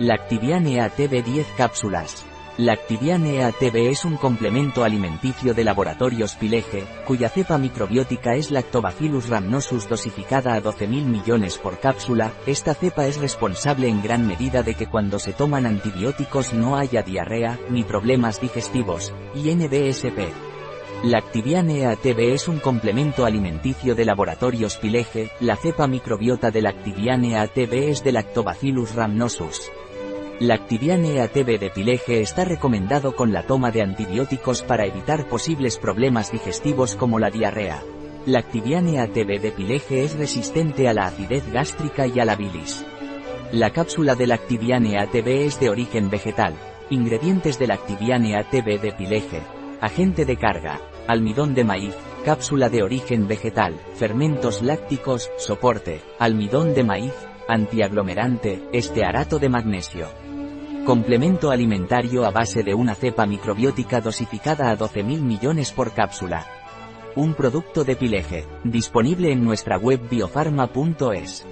Lactibian EATB 10 cápsulas. Lactibian EATB es un complemento alimenticio de laboratorios Pileje, cuya cepa microbiótica es Lactobacillus rhamnosus dosificada a 12.000 millones por cápsula. Esta cepa es responsable en gran medida de que cuando se toman antibióticos no haya diarrea, ni problemas digestivos, y NBSP. Lactibian EATB es un complemento alimenticio de laboratorios Pileje, la cepa microbiota de Lactibian EATB es de Lactobacillus rhamnosus. Lactibian EATB de Pileje está recomendado con la toma de antibióticos para evitar posibles problemas digestivos como la diarrea. Lactibian EATB de Pileje es resistente a la acidez gástrica y a la bilis. La cápsula de Lactibian EATB es de origen vegetal. Ingredientes de Lactibian EATB de Pileje. Agente de carga. Almidón de maíz. Cápsula de origen vegetal. Fermentos lácticos. Soporte. Almidón de maíz. Antiaglomerante. Estearato de magnesio. Complemento alimentario a base de una cepa microbiótica dosificada a 12.000 millones por cápsula. Un producto de Pileje, disponible en nuestra web biofarma.es.